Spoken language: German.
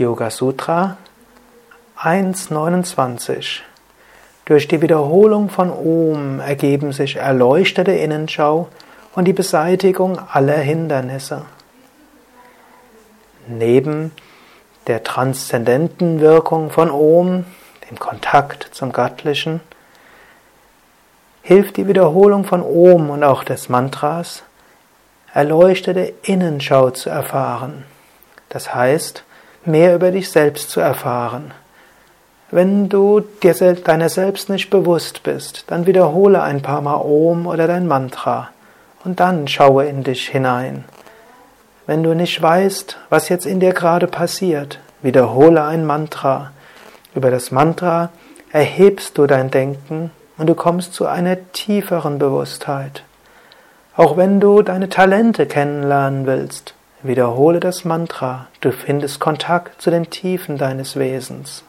Yoga Sutra 1.29 Durch die Wiederholung von Om ergeben sich erleuchtete Innenschau und die Beseitigung aller Hindernisse. Neben der transzendenten Wirkung von Om, dem Kontakt zum Göttlichen, hilft die Wiederholung von Om und auch des Mantras, erleuchtete Innenschau zu erfahren. Das heißt, mehr über dich selbst zu erfahren. Wenn du dir deiner selbst nicht bewusst bist, dann wiederhole ein paar Mal Om oder dein Mantra und dann schaue in dich hinein. Wenn du nicht weißt, was jetzt in dir gerade passiert, wiederhole ein Mantra. Über das Mantra erhebst du dein Denken und du kommst zu einer tieferen Bewusstheit. Auch wenn du deine Talente kennenlernen willst, Wiederhole das Mantra, du findest Kontakt zu den Tiefen deines Wesens.